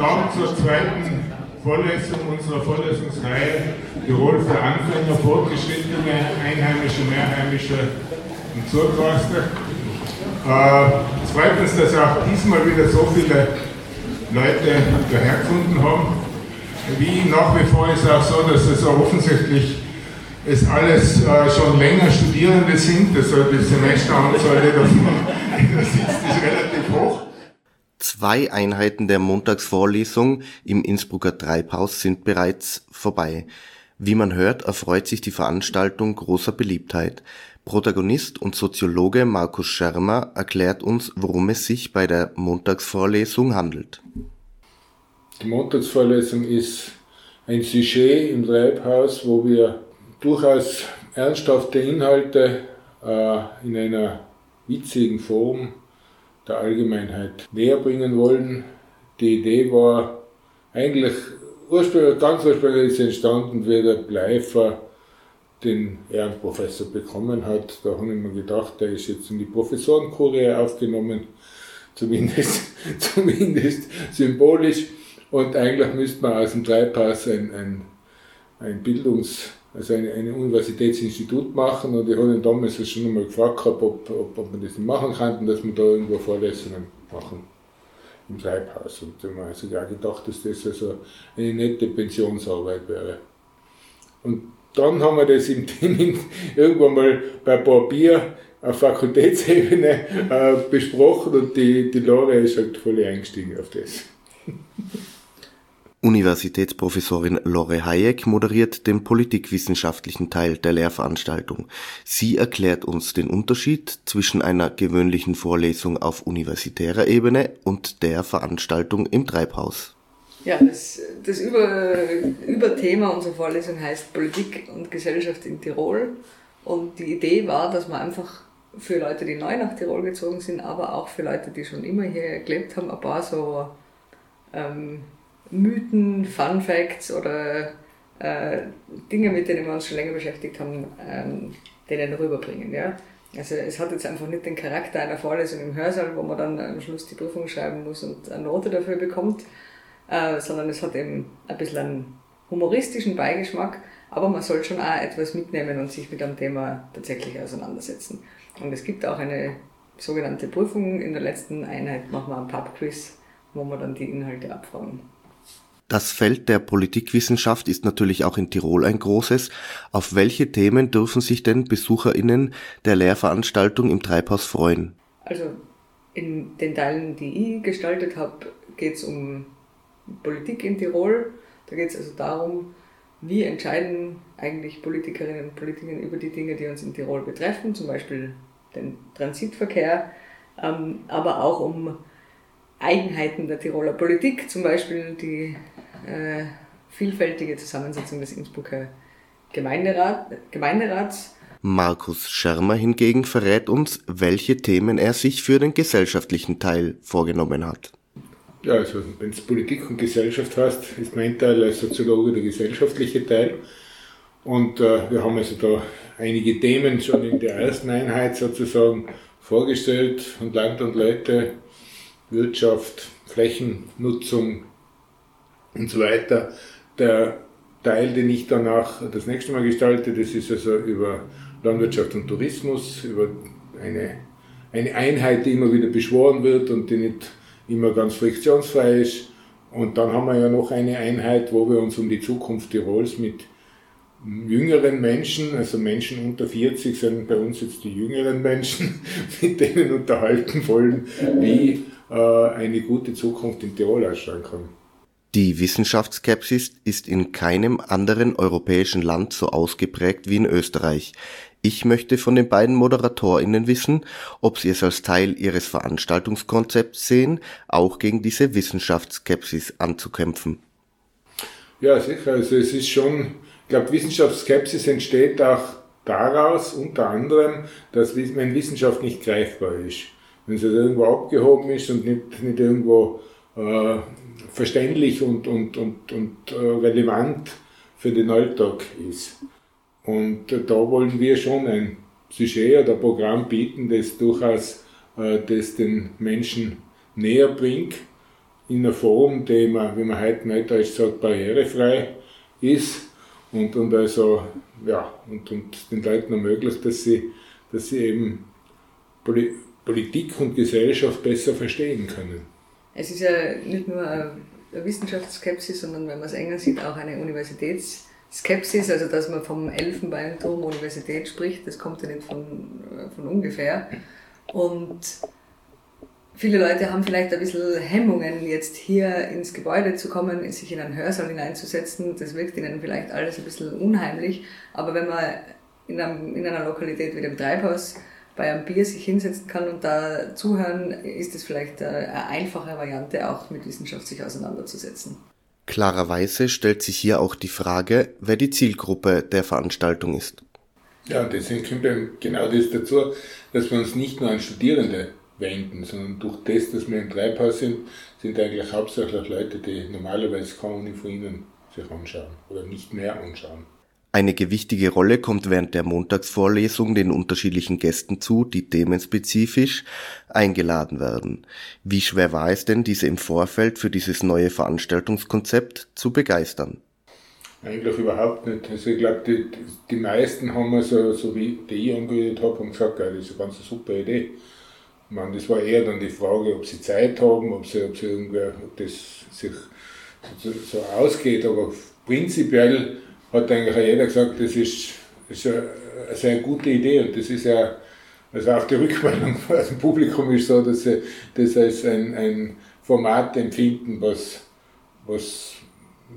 guten zur zweiten Vorlesung unserer Vorlesungsreihe Tirol für Anfänger, Fortgeschrittene, Einheimische, Mehrheimische und Zurquaster. Äh, es dass auch diesmal wieder so viele Leute dahergefunden haben. Wie nach wie vor ist es auch so, dass es offensichtlich es alles äh, schon länger Studierende sind, also die Semesteranzahl, die da sitzt. Zwei Einheiten der Montagsvorlesung im Innsbrucker Treibhaus sind bereits vorbei. Wie man hört, erfreut sich die Veranstaltung großer Beliebtheit. Protagonist und Soziologe Markus Schermer erklärt uns, worum es sich bei der Montagsvorlesung handelt. Die Montagsvorlesung ist ein Sujet im Treibhaus, wo wir durchaus ernsthafte Inhalte äh, in einer witzigen Form der Allgemeinheit näher bringen wollen. Die Idee war eigentlich ursprünglich, ganz ursprünglich ist entstanden, wie der Bleifer den Ehrenprofessor bekommen hat. Da habe ich mir gedacht, der ist jetzt in die Professorenkurie aufgenommen, zumindest, zumindest symbolisch. Und eigentlich müsste man aus dem Dreipass ein, ein, ein Bildungs- also ein, ein Universitätsinstitut machen und ich habe ihn damals schon einmal gefragt gehabt, ob, ob, ob man das nicht machen kann, dass wir da irgendwo Vorlesungen machen im Treibhaus. Und da habe ich sogar gedacht, dass das also eine nette Pensionsarbeit wäre. Und dann haben wir das im Team irgendwann mal bei ein auf Fakultätsebene äh, besprochen und die, die Lore ist halt voll eingestiegen auf das. Universitätsprofessorin Lore Hayek moderiert den politikwissenschaftlichen Teil der Lehrveranstaltung. Sie erklärt uns den Unterschied zwischen einer gewöhnlichen Vorlesung auf universitärer Ebene und der Veranstaltung im Treibhaus. Ja, das, das Über, Überthema unserer Vorlesung heißt Politik und Gesellschaft in Tirol. Und die Idee war, dass man einfach für Leute, die neu nach Tirol gezogen sind, aber auch für Leute, die schon immer hier gelebt haben, ein paar so ähm, Mythen, Fun Facts oder äh, Dinge, mit denen wir uns schon länger beschäftigt haben, ähm, denen rüberbringen. Ja? Also es hat jetzt einfach nicht den Charakter einer Vorlesung im Hörsaal, wo man dann am Schluss die Prüfung schreiben muss und eine Note dafür bekommt, äh, sondern es hat eben ein bisschen einen humoristischen Beigeschmack, aber man soll schon auch etwas mitnehmen und sich mit einem Thema tatsächlich auseinandersetzen. Und es gibt auch eine sogenannte Prüfung. In der letzten Einheit machen wir ein Pub-Quiz, wo wir dann die Inhalte abfragen. Das Feld der Politikwissenschaft ist natürlich auch in Tirol ein großes. Auf welche Themen dürfen sich denn BesucherInnen der Lehrveranstaltung im Treibhaus freuen? Also in den Teilen, die ich gestaltet habe, geht es um Politik in Tirol. Da geht es also darum, wie entscheiden eigentlich Politikerinnen und Politiker über die Dinge, die uns in Tirol betreffen, zum Beispiel den Transitverkehr, ähm, aber auch um Eigenheiten der Tiroler Politik, zum Beispiel die äh, vielfältige Zusammensetzung des Innsbrucker Gemeinderat, Gemeinderats. Markus Schermer hingegen verrät uns, welche Themen er sich für den gesellschaftlichen Teil vorgenommen hat. Ja, also wenn es Politik und Gesellschaft heißt, ist mein Teil als Soziologe der gesellschaftliche Teil. Und äh, wir haben also da einige Themen schon in der ersten Einheit sozusagen vorgestellt von Land und Leute, Wirtschaft, Flächennutzung, und so weiter. Der Teil, den ich danach das nächste Mal gestalte, das ist also über Landwirtschaft und Tourismus, über eine, eine Einheit, die immer wieder beschworen wird und die nicht immer ganz friktionsfrei ist. Und dann haben wir ja noch eine Einheit, wo wir uns um die Zukunft Tirols mit jüngeren Menschen, also Menschen unter 40 sind bei uns jetzt die jüngeren Menschen, mit denen unterhalten wollen, wie äh, eine gute Zukunft in Tirol ausschauen kann. Die Wissenschaftsskepsis ist in keinem anderen europäischen Land so ausgeprägt wie in Österreich. Ich möchte von den beiden ModeratorInnen wissen, ob sie es als Teil ihres Veranstaltungskonzepts sehen, auch gegen diese Wissenschaftsskepsis anzukämpfen. Ja, sicher. Also es ist schon, ich glaube, Wissenschaftsskepsis entsteht auch daraus, unter anderem, dass wenn Wissenschaft nicht greifbar ist. Wenn sie irgendwo abgehoben ist und nicht, nicht irgendwo äh, verständlich und, und, und, und äh, relevant für den Alltag ist. Und da wollen wir schon ein Sujet oder Programm bieten, das durchaus äh, das den Menschen näher bringt in einer Form, die man, wie man heute neudeutsch sagt, barrierefrei ist und, und also, ja, und, und den Leuten ermöglicht, dass sie, dass sie eben Politik und Gesellschaft besser verstehen können. Es ist ja nicht nur eine Wissenschaftsskepsis, sondern wenn man es enger sieht, auch eine Universitätsskepsis, also dass man vom Elfenbeinturm Universität spricht, das kommt ja nicht von, von ungefähr. Und viele Leute haben vielleicht ein bisschen Hemmungen, jetzt hier ins Gebäude zu kommen, sich in einen Hörsaal hineinzusetzen. Das wirkt ihnen vielleicht alles ein bisschen unheimlich. Aber wenn man in, einem, in einer Lokalität wie dem Treibhaus bei einem Bier sich hinsetzen kann und da zuhören, ist es vielleicht eine einfache Variante, auch mit Wissenschaft sich auseinanderzusetzen. Klarerweise stellt sich hier auch die Frage, wer die Zielgruppe der Veranstaltung ist. Ja, deswegen kommt genau das dazu, dass wir uns nicht nur an Studierende wenden, sondern durch das, dass wir im Treibhaus sind, sind eigentlich hauptsächlich Leute, die normalerweise kaum Uni von ihnen sich anschauen oder nicht mehr anschauen. Eine gewichtige Rolle kommt während der Montagsvorlesung den unterschiedlichen Gästen zu, die themenspezifisch eingeladen werden. Wie schwer war es denn, diese im Vorfeld für dieses neue Veranstaltungskonzept zu begeistern? Eigentlich überhaupt nicht. Also ich glaube, die, die meisten haben also, so wie die ich angehört habe, haben gesagt, das ist eine ganz super Idee. Ich meine, das war eher dann die Frage, ob sie Zeit haben, ob sie, ob sie irgendwer, ob das sich so, so ausgeht, aber prinzipiell hat eigentlich jeder gesagt, das ist, ist eine, eine sehr gute Idee und das ist ja, also auch die Rückmeldung aus dem Publikum ist so, dass sie das als ein, ein Format empfinden, was, was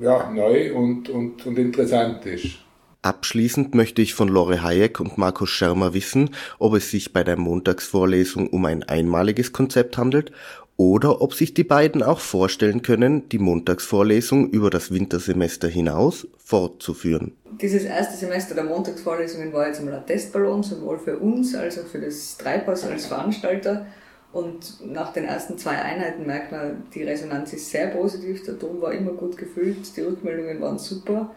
ja, neu und, und, und interessant ist. Abschließend möchte ich von Lore Hayek und Markus Schermer wissen, ob es sich bei der Montagsvorlesung um ein einmaliges Konzept handelt oder ob sich die beiden auch vorstellen können, die Montagsvorlesung über das Wintersemester hinaus fortzuführen. Dieses erste Semester der Montagsvorlesungen war jetzt einmal ein Testballon, sowohl für uns als auch für das Treibhaus als Veranstalter. Und nach den ersten zwei Einheiten merkt man, die Resonanz ist sehr positiv, der Ton war immer gut gefüllt, die Rückmeldungen waren super.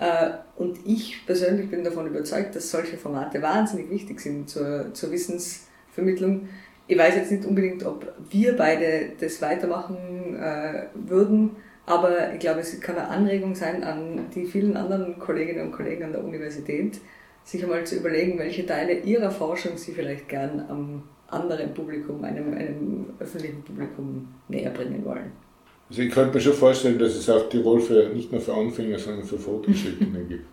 Äh, und ich persönlich bin davon überzeugt, dass solche Formate wahnsinnig wichtig sind zur, zur Wissensvermittlung ich weiß jetzt nicht unbedingt, ob wir beide das weitermachen äh, würden, aber ich glaube, es kann eine Anregung sein an die vielen anderen Kolleginnen und Kollegen an der Universität, sich einmal zu überlegen, welche Teile ihrer Forschung sie vielleicht gern am anderen Publikum, einem, einem öffentlichen Publikum näher bringen wollen. Also ich könnte mir schon vorstellen, dass es auch Tirol für, nicht nur für Anfänger, sondern für Fortgeschrittene gibt.